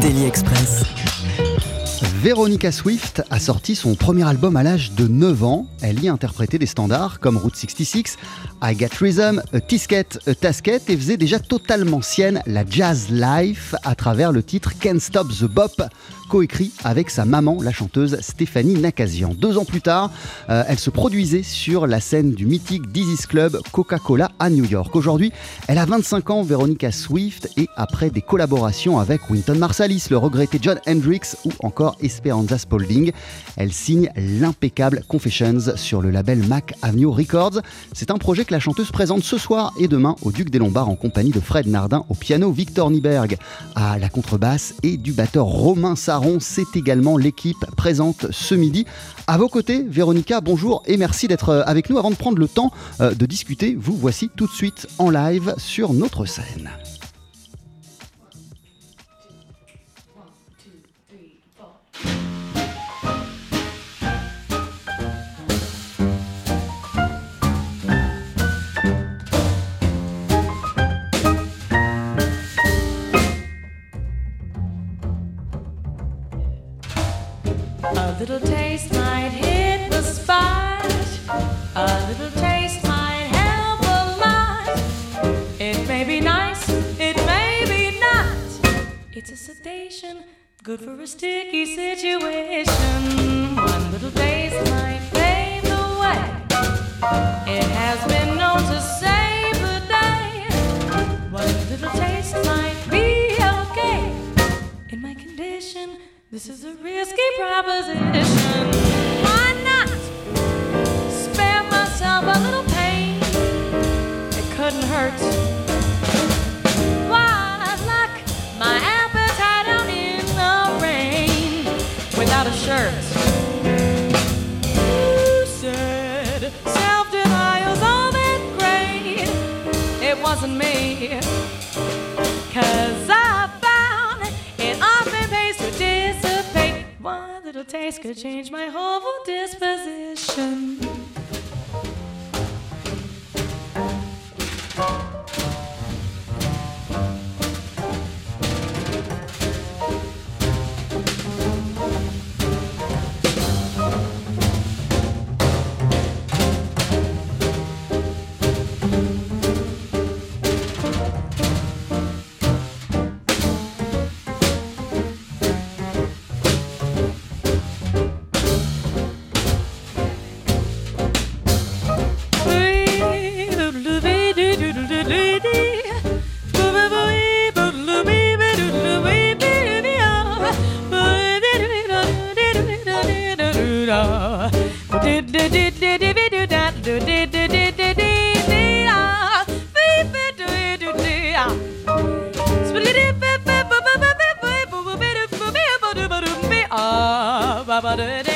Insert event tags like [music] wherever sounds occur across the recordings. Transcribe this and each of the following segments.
Daily Express. Veronica Swift a sorti son premier album à l'âge de 9 ans. Elle y interprétait des standards comme Route 66, I Got Rhythm, A Tisket, Tasket et faisait déjà totalement sienne la jazz life à travers le titre Can't Stop the Bop coécrit avec sa maman, la chanteuse Stéphanie Nakazian. Deux ans plus tard, euh, elle se produisait sur la scène du mythique Dizzy's Club Coca-Cola à New York. Aujourd'hui, elle a 25 ans, Veronica Swift, et après des collaborations avec Wynton Marsalis, le regretté John Hendricks ou encore Esperanza Spalding, elle signe l'impeccable Confessions sur le label Mac Avenue Records. C'est un projet que la chanteuse présente ce soir et demain au Duc des Lombards en compagnie de Fred Nardin au piano, Victor Nieberg à la contrebasse et du batteur Romain Saron. C'est également l'équipe présente ce midi. À vos côtés, Véronica, bonjour et merci d'être avec nous. Avant de prendre le temps euh, de discuter, vous voici tout de suite en live sur notre scène. Sedation, good for a sticky situation. One little taste might pave the way. It has been known to save the day. One little taste might be okay. In my condition, this is a risky proposition. Why not spare myself a little pain? It couldn't hurt. Cause I found it often pays to dissipate. One little taste could change my whole disposition. Who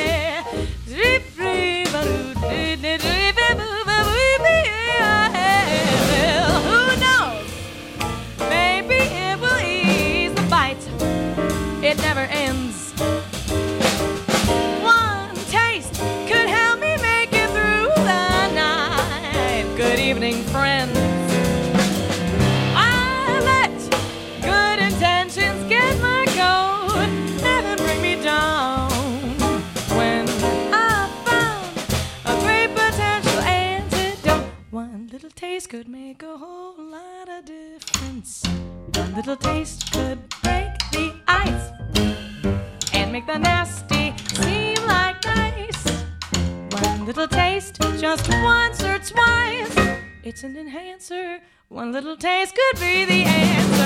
little taste could be the answer.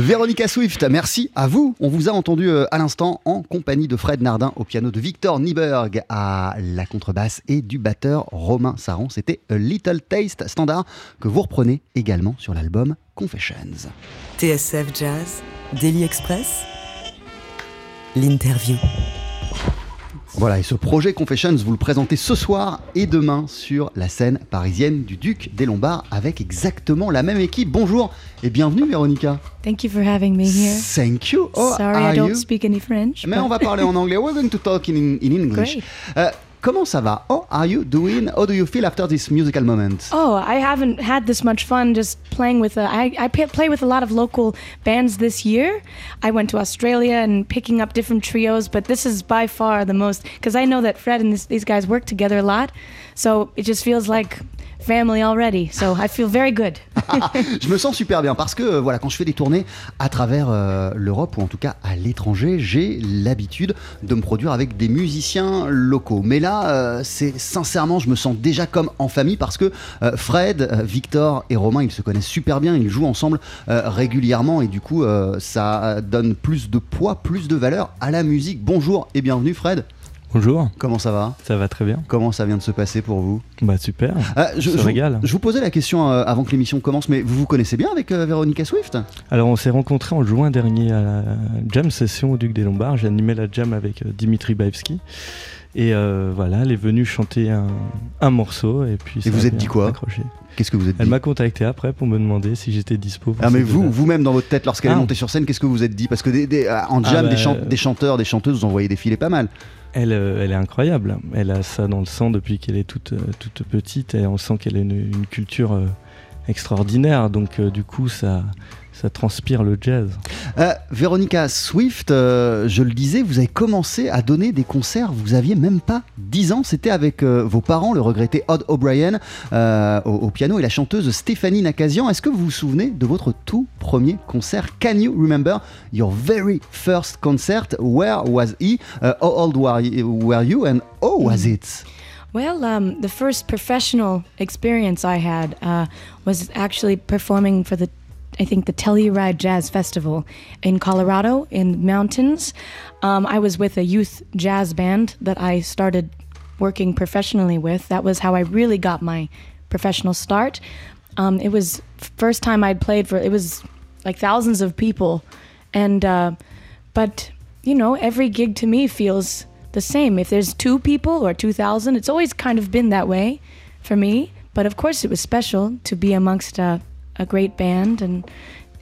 Véronica Swift, merci à vous. On vous a entendu euh, à l'instant en compagnie de Fred Nardin au piano, de Victor Nieberg à la contrebasse et du batteur Romain Saran. C'était A Little Taste standard que vous reprenez également sur l'album Confessions. TSF Jazz, Daily Express, l'interview. Voilà, et ce projet Confessions, vous le présentez ce soir et demain sur la scène parisienne du Duc des Lombards avec exactement la même équipe. Bonjour et bienvenue Véronica. Thank you for having me here. Thank you. Oh, Sorry, I don't you? speak any French. Mais but- on va parler en anglais. We're going to talk in, in English. Great. Euh, comment ça va? How are you doing? How do you feel after this musical moment? Oh, I haven't had this much fun just playing with. A, I I pa- play with a lot of local bands this year. I went to Australia and picking up different trios, but this is by far the most because I know that Fred and this, these guys work together a lot, so it just feels like family already. So I feel very good. [laughs] je me sens super bien parce que euh, voilà, quand je fais des tournées à travers euh, l'Europe ou en tout cas à l'étranger, j'ai l'habitude de me produire avec des musiciens locaux. Mais là, euh, c'est sincèrement, je me sens déjà comme en famille parce que Fred, Victor et Romain, ils se connaissent super bien, ils jouent ensemble régulièrement et du coup, ça donne plus de poids, plus de valeur à la musique. Bonjour et bienvenue Fred. Bonjour, Comment ça va ça va très bien. Comment ça vient de se passer pour vous Bah super. Ah, je, se je- régale. je vous posais la question euh, avant que l'émission commence, mais vous vous connaissez bien avec euh, Véronica Swift? Alors on s'est rencontrés en juin dernier à la jam session au Duc des Lombards. J'ai animé la jam avec euh, Dimitri Baevski. Et euh, voilà, elle est venue chanter un, un morceau et puis. ça vous êtes dit quoi? accroché. Qu'est-ce que vous êtes Elle dit? m'a contacté après pour me demander si j'étais dispo. Ah mais vous, vous-même dans votre tête lorsqu'elle est Ah. montée sur scène, qu'est-ce que vous êtes dit? Parce que des- des- en Ah jam, bah, des, chan- des chanteurs, des chanteuses, vous en voyez défiler pas mal. Elle, euh, elle est incroyable. Elle a ça dans le sang depuis qu'elle est toute, euh, petite et on sent qu'elle a une, culture euh, extraordinaire. Donc du coup, ça, ça transpire le jazz. Euh, Véronica Swift, euh, je le disais, vous avez commencé à donner des concerts, vous aviez même pas 10 ans, c'était avec euh, vos parents, le regretté Odd O'Brien euh, au, au piano et la chanteuse Stéphanie Nakazian. Est-ce que vous vous souvenez de votre tout premier concert? Can you remember your very first concert? Where was he? Uh, how old were you, were you and how was it? Well, um, the first professional experience I had uh, was actually performing for the, I think, the Telluride Jazz Festival in Colorado in the mountains. Um, I was with a youth jazz band that I started working professionally with. That was how I really got my professional start. Um, it was first time I'd played for. It was like thousands of people, and uh, but you know, every gig to me feels the same. If there's two people or 2,000, it's always kind of been that way for me. But of course, it was special to be amongst a, a great band. And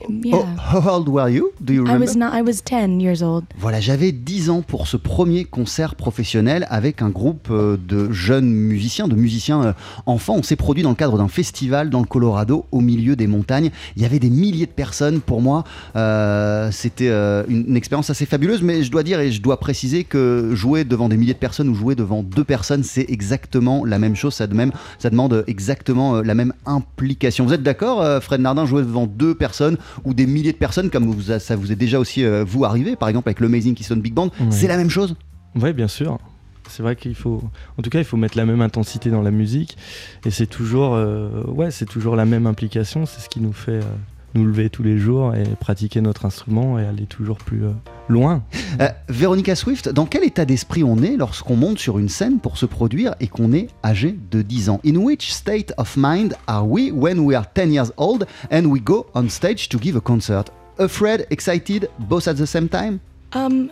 yeah. Oh, how old were you? Do you I remember? was not, I was 10 years old. Voilà, j'avais 10 ans pour ce premier concert professionnel avec un groupe euh, de jeunes musiciens, de musiciens euh, enfants. On s'est produit dans le cadre d'un festival dans le Colorado, au milieu des montagnes. Il y avait des milliers de personnes. Pour moi, euh, c'était euh, une, une expérience assez fabuleuse, mais je dois dire et je dois préciser que jouer devant des milliers de personnes ou jouer devant deux personnes, c'est exactement la même chose. Ça, de même, ça demande exactement la même implication. Vous êtes d'accord, Fred Nardin, jouer devant deux personnes ou des milliers de personnes, comme vous a- ça vous est déjà aussi euh, vous arrivé, par exemple avec l'Amazing Keystone Big Band, Ouais. c'est la même chose Oui, bien sûr. C'est vrai qu'il faut, en tout cas, il faut mettre la même intensité dans la musique, et c'est toujours, euh, ouais, c'est toujours la même implication. C'est ce qui nous fait euh, nous lever tous les jours et pratiquer notre instrument et aller toujours plus euh, loin. Euh, Véronica Swift, dans quel état d'esprit on est lorsqu'on monte sur une scène pour se produire et qu'on est âgé de 10 ans? In which state of mind are we when we are 10 years old and we go on stage to give a concert? Afraid, excited, both at the same time? Um,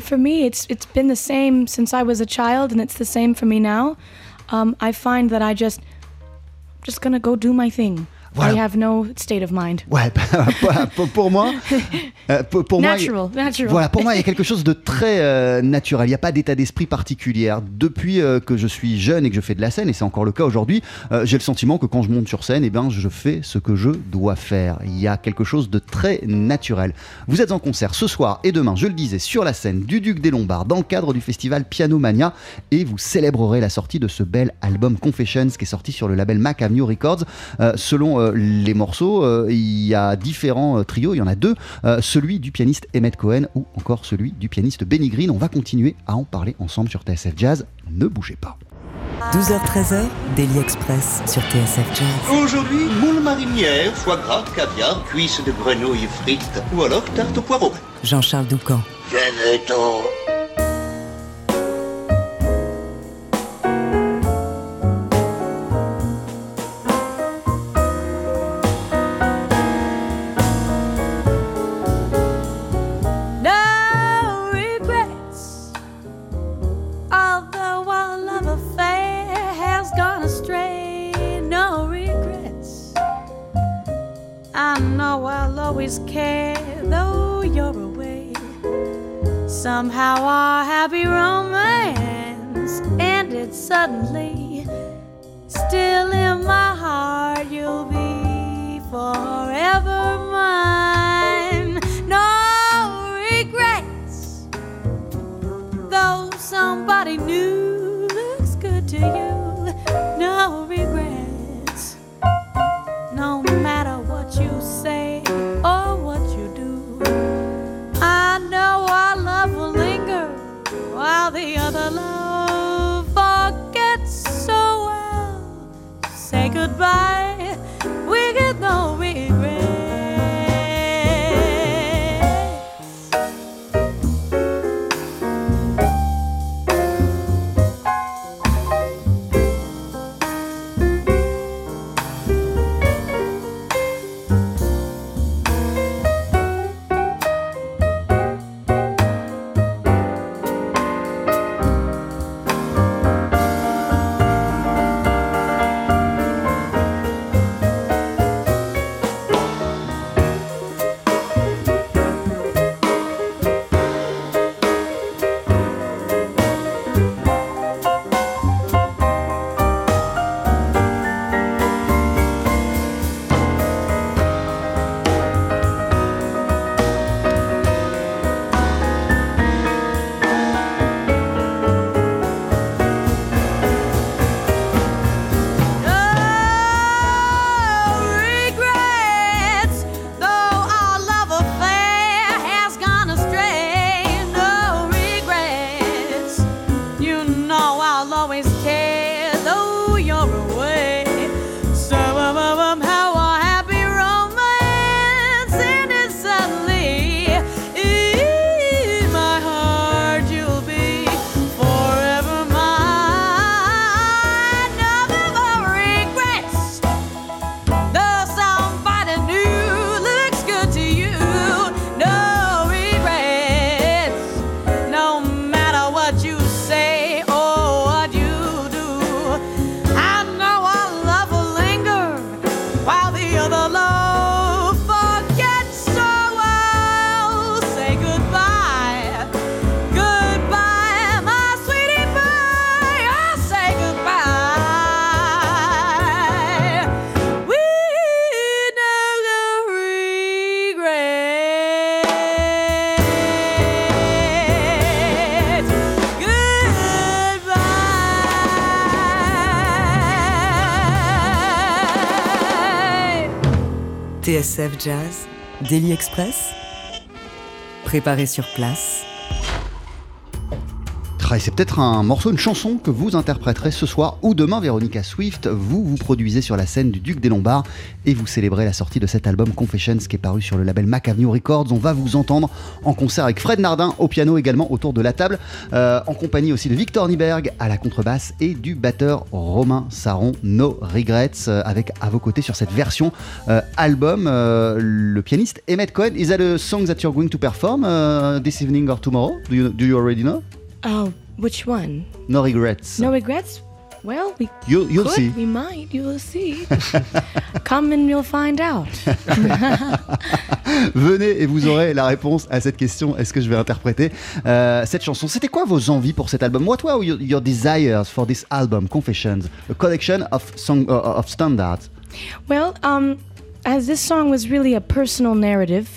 for me, it's it's been the same since I was a child, and it's the same for me now. Um, I find that I just just gonna go do my thing. Voilà. I have no state of mind. Ouais, [laughs] pour, moi, euh, pour, moi, natural. Voilà, pour moi, il y a quelque chose de très euh, naturel. Il n'y a pas d'état d'esprit particulier. Depuis euh, que je suis jeune et que je fais de la scène, et c'est encore le cas aujourd'hui, euh, j'ai le sentiment que quand je monte sur scène, eh ben, je fais ce que je dois faire. Il y a quelque chose de très naturel. Vous êtes en concert ce soir et demain, je le disais, sur la scène du Duc des Lombards, dans le cadre du festival Piano Mania, et vous célébrerez la sortie de ce bel album Confessions qui est sorti sur le label Mac Avenue Records. Selon euh, les morceaux, euh, il y a différents euh, trios, il y en a deux, celui du pianiste Emmett Cohen ou encore celui du pianiste Benny Green. On va continuer à en parler ensemble sur TSF Jazz. Ne bougez pas. 12h-13h, Daily Express sur TSF Jazz. Aujourd'hui, moule marinière, foie gras, caviar, cuisses de grenouille frites ou alors tarte au poireau. Jean-Charles Doucan. Venez-t'en. Always Jazz, Daily Express. Préparé sur place. C'est peut-être un morceau, une chanson que vous interpréterez ce soir ou demain, Véronica Swift. Vous vous produisez sur la scène du Duc des Lombards et vous célébrez la sortie de cet album Confessions qui est paru sur le label Mac Avenue Records. On va vous entendre en concert avec Fred Nardin au piano également autour de la table, euh, en compagnie aussi de Victor Nieberg à la contrebasse et du batteur Romain Saron, No Regrets, euh, avec à vos côtés sur cette version euh, album le pianiste Emmett Cohen. Is that a song that you're going to perform this evening or tomorrow? Do you already know? Oh, which one? No Regrets. No regrets? Well, we You- you'll could, see. We might. You'll see. [laughs] Come and you'll find out. [laughs] Venez et vous aurez la réponse à cette question. Est-ce que je vais interpréter euh, cette chanson? C'était quoi vos envies pour cet album? What were your, your desires for this album, Confessions, a collection of song uh, of standards? Well, um, as this song was really a personal narrative,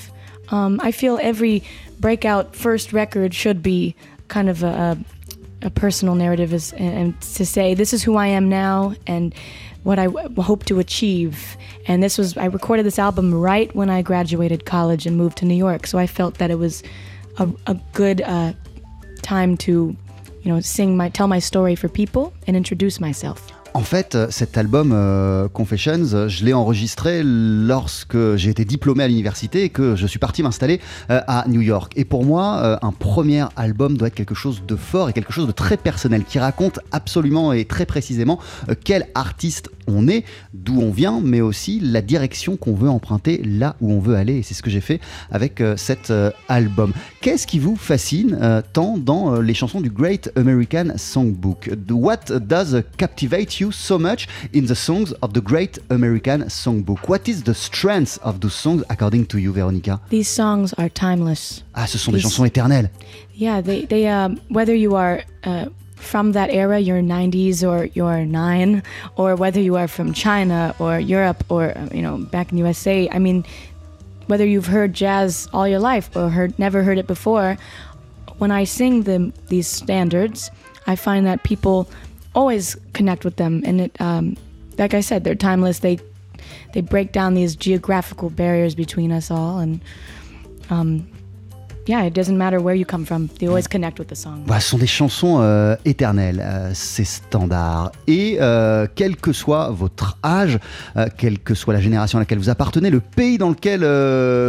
um, I feel every breakout first record should be kind of a, a, personal narrative, is, and, and to say this is who I am now and what I w- hope to achieve. And this was I recorded this album right when I graduated college and moved to New York, so I felt that it was a, a good uh, time to you know, sing my, tell my story for people and introduce myself. En fait, euh, cet album euh, Confessions, euh, je l'ai enregistré lorsque j'ai été diplômé à l'université et que je suis parti m'installer à New York. Et pour moi, un premier album doit être quelque chose de fort et quelque chose de très personnel qui raconte absolument et très précisément quel artiste on est, d'où on vient, mais aussi la direction qu'on veut emprunter là où on veut aller. Et c'est ce que j'ai fait avec euh, cet euh, album. Qu'est-ce qui vous fascine euh, tant dans les chansons du Great American Songbook? What does captivate you so much in the songs of the Great American Songbook? What is the strength of those songs according to you, Veronica? These songs are timeless. Ah, ce sont des chansons éternelles. Yeah, they they um, whether you are uh, from that era, you're 90s or you're nine, or whether you are from China or Europe or you know back in USA. I mean, whether you've heard jazz all your life or heard never heard it before, when I sing them these standards, I find that people always connect with them, and it um, like I said, they're timeless. They they break down these geographical barriers between us all, and um, yeah, it doesn't matter where you come from. They always connect with the song. Bah, ce sont des chansons euh, éternelles, euh, c'est standard. Et euh, quel que soit votre âge, euh, quelle que soit la génération à laquelle vous appartenez, le pays dans lequel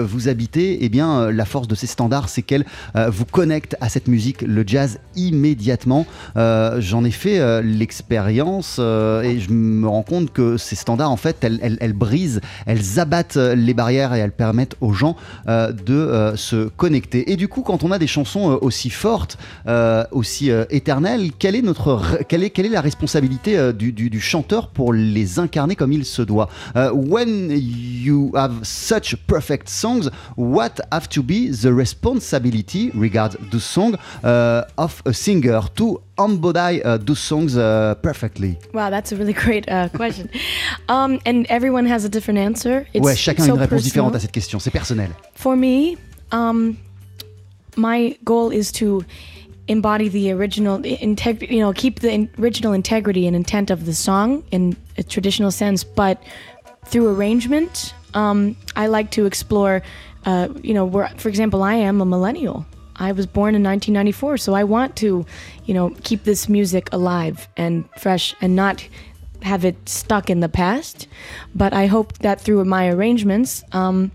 vous habitez, eh bien, la force de ces standards, c'est qu'elles vous connectent à cette musique, le jazz, immédiatement. J'en ai fait l'expérience et je me rends compte que ces standards, en fait, elles, elles- elles brisent, elles abattent les barrières et elles permettent aux gens de se connecter. Et du coup, quand on a des chansons euh, aussi fortes, euh, aussi euh, éternelles, quelle est, notre, re- quelle est, quelle est la responsabilité euh, du, du- du chanteur pour les incarner comme il se doit? Euh, When you have such perfect songs, what have to be the responsibility regard the song uh, of a singer to embody uh, those songs uh, perfectly? Wow, that's a really great uh, question. [laughs] um, and everyone has a different answer. It's Ouais, chacun a so une réponse personal. différente à cette question, c'est personnel. For me, um, my goal is to embody the original integrity, you know, keep the in- original integrity and intent of the song in a traditional sense, but through arrangement, um, I like to explore, uh, you know, where, for example, I am a millennial. I was born in 1994, so I want to, you know, keep this music alive and fresh and not have it stuck in the past. But I hope that through my arrangements, um,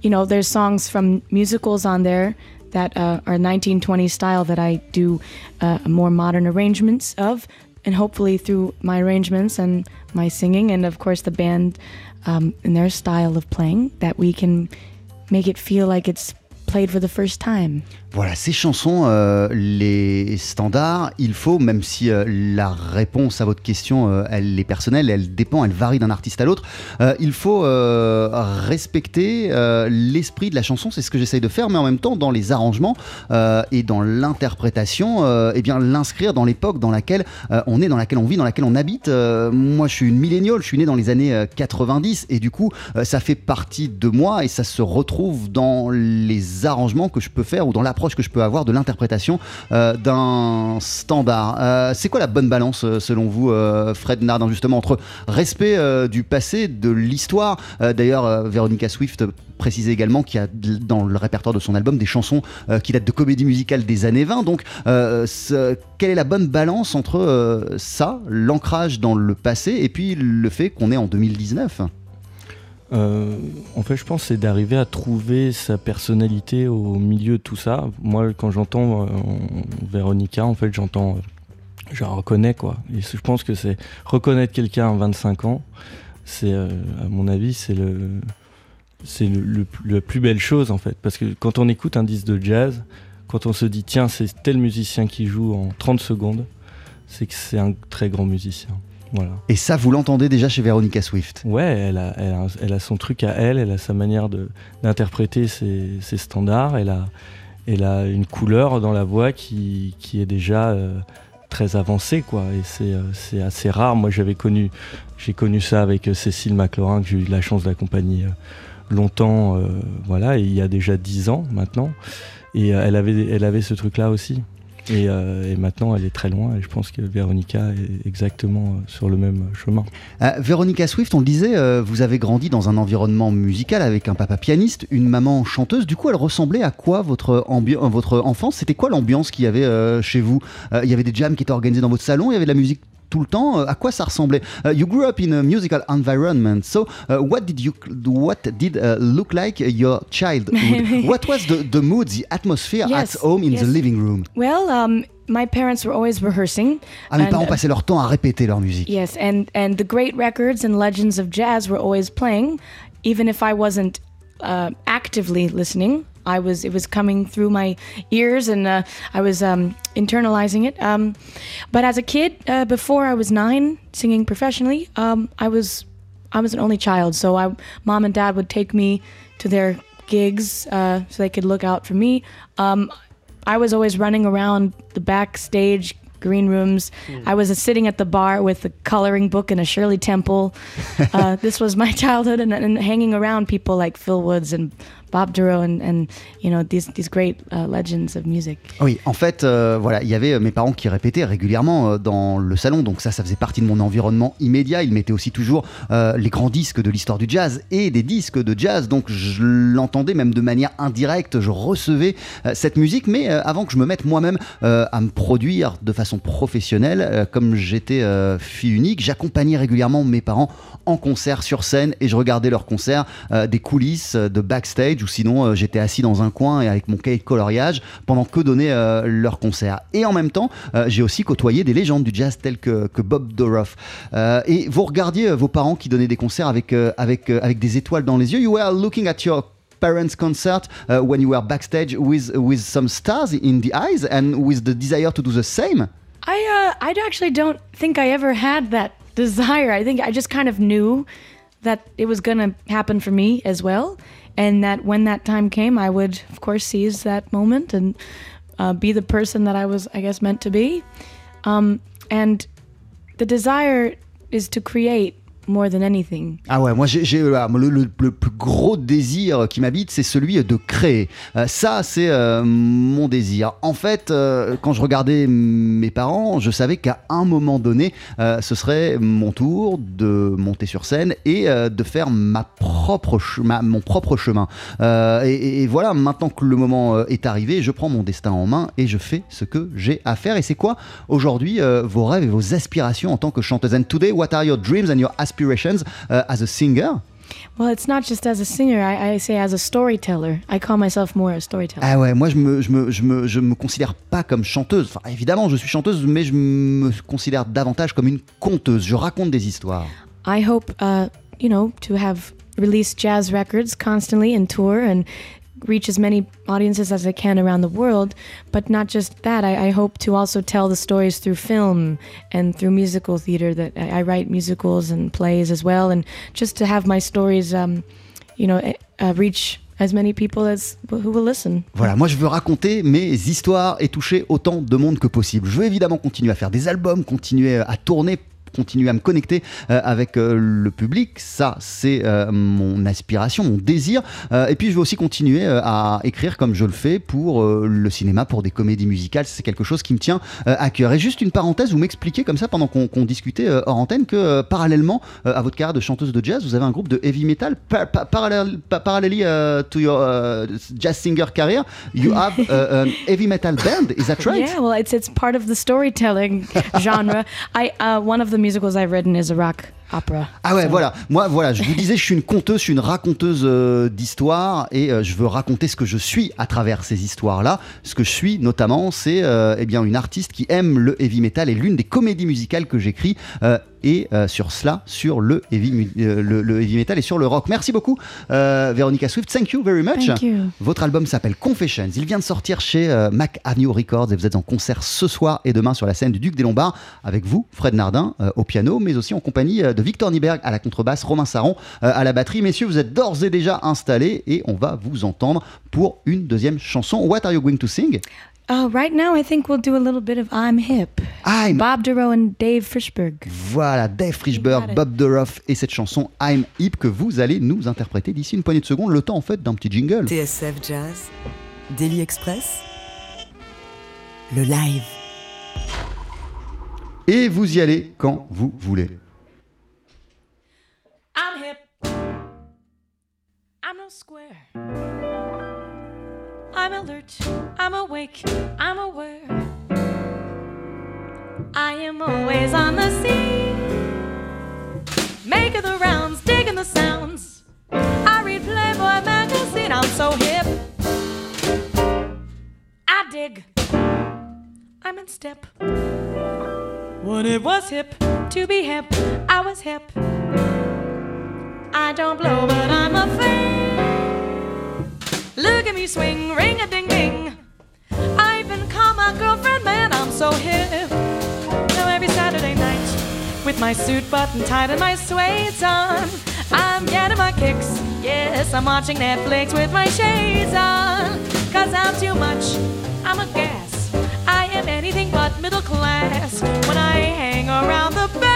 you know, there's songs from musicals on there that uh, are 1920s style that I do uh, more modern arrangements of, and hopefully through my arrangements and my singing, and of course the band um, and their style of playing, that we can make it feel like it's played for the first time. Voilà, ces chansons, euh, les standards, il faut, même si euh, la réponse à votre question, euh, elle est personnelle, elle dépend, elle varie d'un artiste à l'autre, il faut respecter l'esprit de la chanson, c'est ce que j'essaye de faire, mais en même temps, dans les arrangements et dans l'interprétation, eh bien l'inscrire dans l'époque dans laquelle on est, dans laquelle on vit, dans laquelle on habite. Moi, je suis une milléniale, je suis né dans les années euh, 90, et du coup, ça fait partie de moi et ça se retrouve dans les arrangements que je peux faire ou dans l'approche que je peux avoir de l'interprétation euh, d'un standard. Euh, c'est quoi la bonne balance euh, selon vous, Fred Nardin, justement, entre respect du passé, de l'histoire D'ailleurs, Veronica Swift précisait également qu'il y a dans le répertoire de son album des chansons qui datent de comédies musicales des années 20. Donc, quelle est la bonne balance entre ça, l'ancrage dans le passé, et puis le fait qu'on est en 2019 Euh, en fait, je pense c'est d'arriver à trouver sa personnalité au milieu de tout ça. Moi, quand j'entends euh, Véronica, en fait, j'entends, euh, je reconnais quoi. Et je pense que c'est reconnaître quelqu'un à 25 ans, c'est, euh, à mon avis, c'est la plus belle chose en fait. Parce que quand on écoute un disque de jazz, quand on se dit tiens, c'est tel musicien qui joue en 30 secondes, c'est que c'est un très grand musicien. Voilà. Et ça, vous l'entendez déjà chez Veronica Swift Ouais, elle a, elle, a, elle a son truc à elle, elle a sa manière d'interpréter ses, ses standards, elle a, elle a une couleur dans la voix qui, qui est déjà euh, très avancée, quoi. Et c'est euh, c'est assez rare. Moi, j'avais connu, j'ai connu ça avec euh, Cécile McLaurin, que j'ai eu la chance d'accompagner longtemps, euh, voilà, et il y a déjà dix ans maintenant. Et elle, avait, elle avait ce truc-là aussi. Et, euh, et maintenant, elle est très loin. Et je pense que Véronica est exactement euh, sur le même chemin. Euh, Véronica Swift, on le disait, euh, vous avez grandi dans un environnement musical avec un papa pianiste, une maman chanteuse. Du coup, elle ressemblait à quoi votre, votre enfance? C'était quoi l'ambiance qu'il y avait chez vous? Il y avait des jams qui étaient organisés dans votre salon, il y avait de la musique tout le temps. Euh, à quoi ça ressemblait Euh, You grew up in a musical environment, so uh, what did you what did uh, look like your childhood? [laughs] what was the, the mood, the atmosphere Yes, at home in yes. the living room? Well, um, my parents were always rehearsing. Ah, mes and, parents uh, passaient leur temps à répéter leur musique. Yes, and and the great records and legends of jazz were always playing, even if I wasn't uh, actively listening. I was it was coming through my ears, and uh, I was um, internalizing it. Um, but as a kid, uh, before I was nine, singing professionally, um, I was I was an only child, so I, mom and dad would take me to their gigs uh, so they could look out for me. Um, I was always running around the backstage green rooms. I was uh, sitting at the bar with a coloring book and a Shirley Temple. [laughs] Uh, this was my [laughs] childhood, and, and hanging around people like Phil Woods and Bob Duro and, and you know these these great uh, legends of music. Oui, en fait, euh, voilà, il y avait euh, mes parents qui répétaient régulièrement euh, dans le salon, donc ça, ça faisait partie de mon environnement immédiat. Ils mettaient aussi toujours les grands disques de l'histoire du jazz et des disques de jazz, donc je l'entendais même de manière indirecte, je recevais cette musique, mais avant que je me mette moi-même à me produire de façon professionnelle, comme j'étais fille unique, j'accompagnais régulièrement mes parents en concert sur scène et je regardais leurs concerts des coulisses de backstage ou sinon euh, j'étais assis dans un coin et avec mon cahier de coloriage pendant que donnaient euh, leurs concerts. Et en même temps, euh, j'ai aussi côtoyé des légendes du jazz telles que, Bob. Euh, et vous regardiez vos parents qui donnaient des concerts avec, avec, avec des étoiles dans les yeux. You were looking at your parents' concert uh, when you were backstage with, with some stars in the eyes and with the desire to do the same. I uh, I actually don't think I ever had that desire. I think I just kind of knew that it was to happen for me as well, and that when that time came, I would of course seize that moment and uh, be the person that I was, I guess, meant to be. Um, and the desire is to create more than anything. Ah ouais, moi j'ai voilà, le, le- plus gros désir qui m'habite, c'est celui de créer. Euh, ça, c'est euh, mon désir. En fait, euh, quand je regardais mes parents, je savais qu'à un moment donné, euh, ce serait mon tour de monter sur scène et euh, de faire ma propre ma- mon propre chemin. Euh, et, et- voilà, maintenant que le moment euh, est arrivé, je prends mon destin en main et je fais ce que j'ai à faire. Et c'est quoi aujourd'hui euh, vos rêves et vos aspirations en tant que chanteuse? And today, what are your dreams and your aspirations? Uh, as a singer? Well, it's not just as a singer. I, I say as a storyteller. I call myself more a storyteller. Ah ouais, moi je me, je me, je me, je me considère pas comme chanteuse. Enfin, évidemment, je suis chanteuse, mais je me considère davantage comme une conteuse. Je raconte des histoires. I hope, uh, you know, to have released jazz records constantly and tour and reach as many audiences as I can around the world. But not just that, I, I hope to also tell the stories through film and through musical theater. That I, I write musicals and plays as well, and just to have my stories, um, you know, eh, uh, reach as many people as who will listen. Voilà, moi je veux raconter mes histoires et toucher autant de monde que possible. Je veux évidemment continuer à faire des albums, continuer à tourner continuer à me connecter euh, avec euh, le public. Ça c'est euh, mon aspiration mon désir. Et puis je veux aussi continuer à écrire comme je le fais pour le cinéma pour des comédies musicales. C'est quelque chose qui me tient à cœur. Et juste une parenthèse vous m'expliquez comme ça pendant qu'on discutait hors antenne que parallèlement à votre carrière de chanteuse de jazz vous avez un groupe de heavy metal par, par, parallel- pa- parallelly uh, to your uh, jazz singer career. You have [laughs] uh, an heavy metal band is that right? Yeah, well, it's it's part of the storytelling genre. I uh, one of the musicals I've written is a rock opera. Ah ouais, voilà. Moi, voilà, je vous disais, je suis une conteuse, je suis une raconteuse euh, d'histoires et euh, je veux raconter ce que je suis à travers ces histoires-là. Ce que je suis, notamment, c'est euh, eh bien une artiste qui aime le heavy metal et l'une des comédies musicales que j'écris. et euh, sur cela, sur le heavy, mu- euh, le, le heavy metal et sur le rock. Merci beaucoup, euh, Véronica Swift. Thank you very much. Thank you. Votre album s'appelle Confessions. Il vient de sortir chez Mac Avenue Records et vous êtes en concert ce soir et demain sur la scène du Duc des Lombards avec vous, Fred Nardin, au piano, mais aussi en compagnie de Victor Nieberg à la contrebasse, Romain Saron euh, à la batterie. Messieurs, vous êtes d'ores et déjà installés et on va vous entendre pour une deuxième chanson. What are you going to sing? Uh, right now, I think we'll do a little bit of I'm Hip. I'm Bob Duro and Dave Frischberg. Voilà, Dave Frischberg. Bob Duroff et cette chanson I'm Hip que vous allez nous interpréter d'ici une poignée de secondes, le temps en fait d'un petit jingle. TSF Jazz, Daily Express, le live. Et vous y allez quand vous voulez. I'm hip. I'm no square. I'm alert. I'm awake. I'm aware. I am always on the scene. Making the rounds, digging the sounds. I read Playboy magazine. I'm so hip. I dig. I'm in step. When it was hip to be hip, I was hip. Don't blow, but I'm a fan. Look at me swing, ring a ding ding. I even call my girlfriend, man, I'm so hip. Now every Saturday night, with my suit buttoned tied and my suede on, I'm getting my kicks. Yes, I'm watching Netflix with my shades on. Cause I'm too much, I'm a gas. I am anything but middle class. When I hang around the band,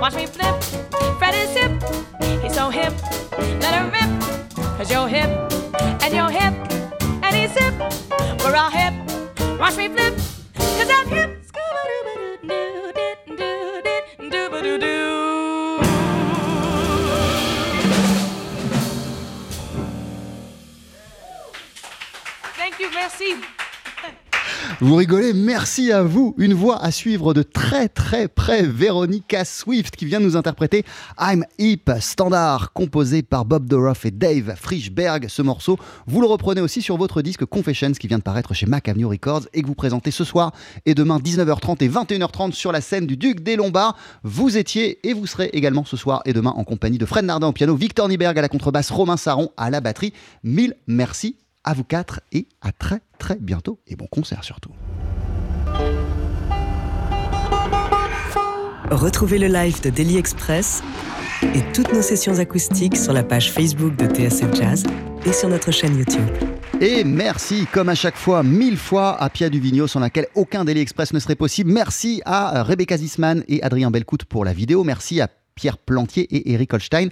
Watch me flip. Fred is hip, he's so hip. Let him rip, cause you're hip, and you're hip, and he's hip. We're all hip. Watch me flip, Vous rigolez, merci à vous. Une voix à suivre de très très près, Veronica Swift qui vient nous interpréter I'm Hip, standard composé par Bob Dorough et Dave Frischberg. Ce morceau, vous le reprenez aussi sur votre disque Confessions qui vient de paraître chez Mac Avenue Records et que vous présentez ce soir et demain 19h30 et 21h30 sur la scène du Duc des Lombards. Vous étiez et vous serez également ce soir et demain en compagnie de Fred Nardin au piano, Victor Nieberg à la contrebasse, Romain Saron à la batterie. Mille merci à vous quatre et à très très bientôt et bon concert surtout. Retrouvez le live de Daily Express et toutes nos sessions acoustiques sur la page Facebook de TSF Jazz et sur notre chaîne YouTube. Et merci, comme à chaque fois, mille fois à Pia Duvigneau, sans laquelle aucun Daily Express ne serait possible. Merci à Rebecca Zisman et Adrien Belcout pour la vidéo. Merci à Pierre Plantier et Eric Holstein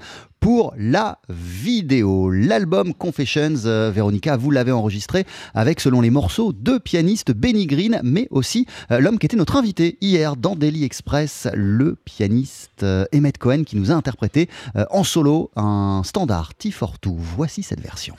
pour la vidéo. L'album Confessions, euh, Véronica, vous l'avez enregistré avec, selon les morceaux, deux pianistes, Benny Green, mais aussi euh, l'homme qui était notre invité hier dans Daily Express, le pianiste euh, Emmett Cohen, qui nous a interprété euh, en solo un standard T42. Voici cette version.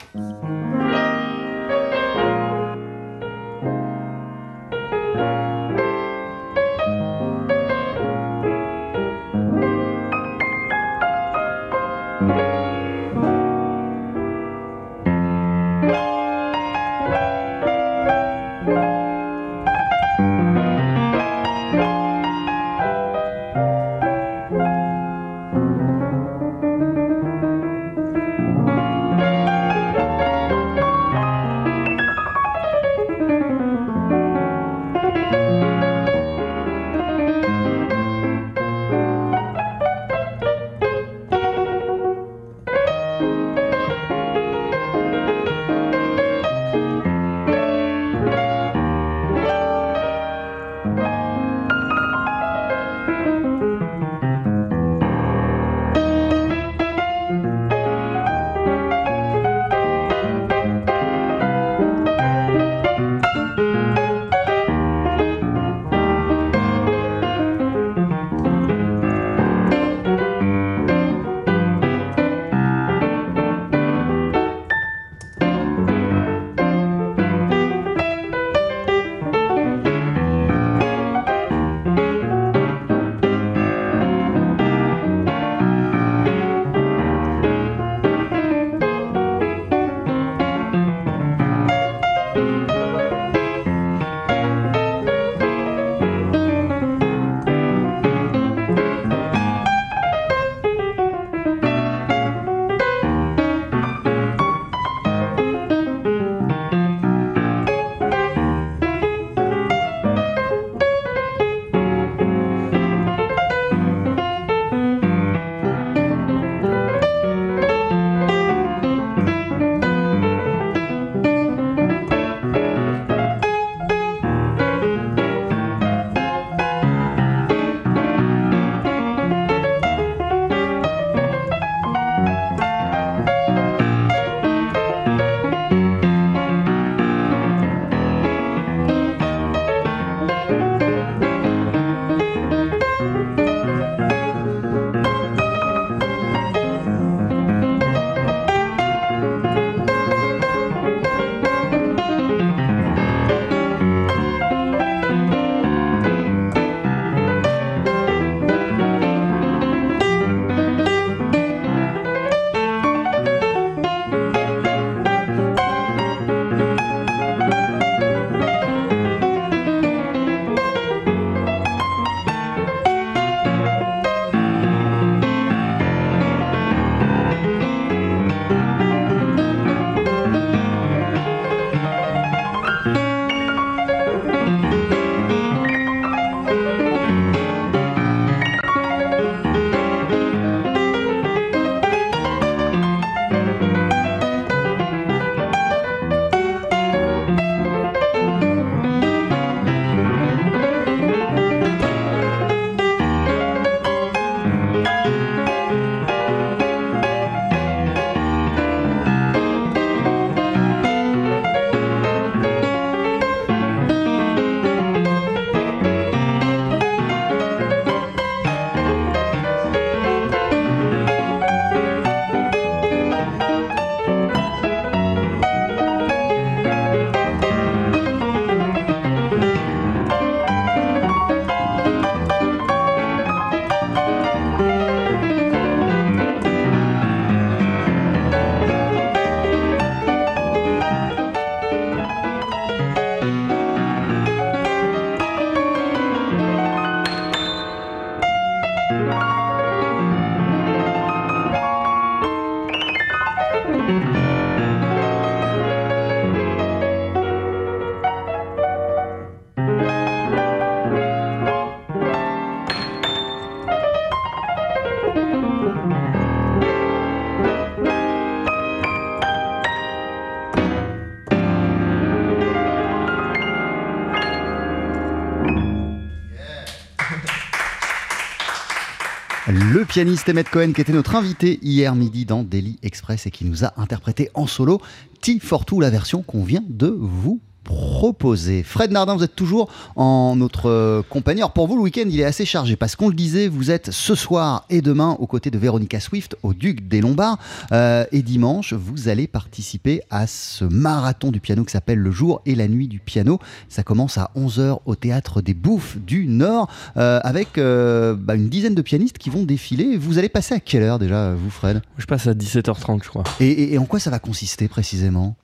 Pianiste Emmett Cohen qui était notre invité hier midi dans Daily Express et qui nous a interprété en solo T for Two, la version qu'on vient de vous proposer. Fred Nardin, vous êtes toujours en notre euh, compagnie. Alors pour vous, le week-end, il est assez chargé parce qu'on le disait, vous êtes ce soir et demain aux côtés de Véronica Swift au Duc des Lombards. Euh, et dimanche, vous allez participer à ce marathon du piano qui s'appelle Le jour et la nuit du piano. Ça commence à 11h au théâtre des Bouffes du Nord euh, avec bah, une dizaine de pianistes qui vont défiler. Vous allez passer à quelle heure déjà, vous, Fred? Je passe à 17h30, je crois. et, et- et en quoi ça va consister précisément?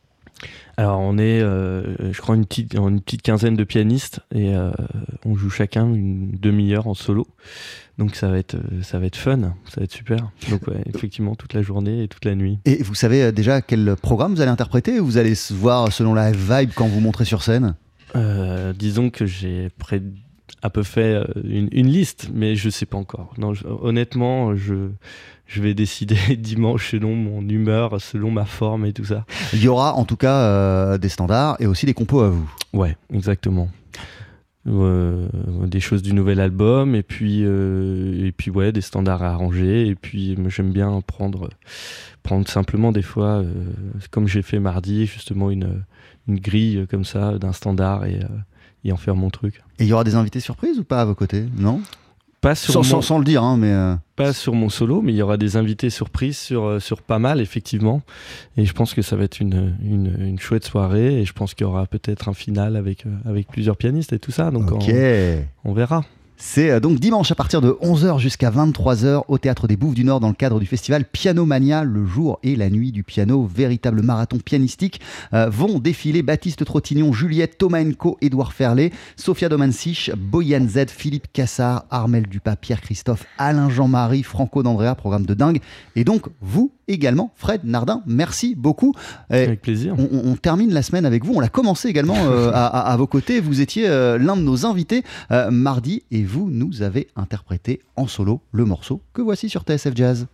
Alors on est, euh, je crois, une petite, une petite quinzaine de pianistes et euh, on joue chacun une demi-heure en solo. Donc ça va être, euh, ça va être fun, ça va être super. Donc ouais, effectivement toute la journée et toute la nuit. Et vous savez déjà quel programme vous allez interpréter ou vous allez se voir selon la vibe quand vous montrez sur scène? Euh, disons que j'ai près à peu fait une, une liste, mais je sais pas encore. Non, je- honnêtement, je, je vais décider [laughs] dimanche selon mon humeur, selon ma forme et tout ça. Il y aura en tout cas euh, des standards et aussi des compos à vous. Ouais, exactement. Euh, des choses du nouvel album et puis euh, et puis ouais des standards à arranger et puis moi, j'aime bien prendre prendre simplement des fois comme j'ai fait mardi justement une une grille comme ça d'un standard et, et en faire mon truc Et il y aura des invités surprises ou pas à vos côtés? Non? Pas sur sans, mon, sans- sans le dire, hein, mais. euh, pas sur mon solo mais il y aura des invités surprises sur euh, sur pas mal effectivement. Et je pense que ça va être une une, une chouette soirée. Et je pense qu'il y aura peut-être un final avec euh, avec plusieurs pianistes et tout ça. Donc on verra C'est euh, donc dimanche à partir de 11h jusqu'à 23h au Théâtre des Bouffes du Nord dans le cadre du festival Piano Mania. Le jour et la nuit du piano, véritable marathon pianistique, euh, vont défiler Baptiste Trottignon, Juliette Tomaenko, Édouard Ferlet, Sofia Domansich, Boyan Z, Philippe Cassard, Armel Dupas, Pierre-Christophe, Alain Jean-Marie, Franco D'Andrea, programme de dingue. Et donc vous également, Fred Nardin, merci beaucoup. Et avec plaisir on, termine la semaine avec vous. On l'a commencé également euh, [laughs] à, à- à vos côtés. Vous étiez euh, l'un de nos invités mardi et vous nous avez interprété en solo le morceau que voici sur TSF Jazz.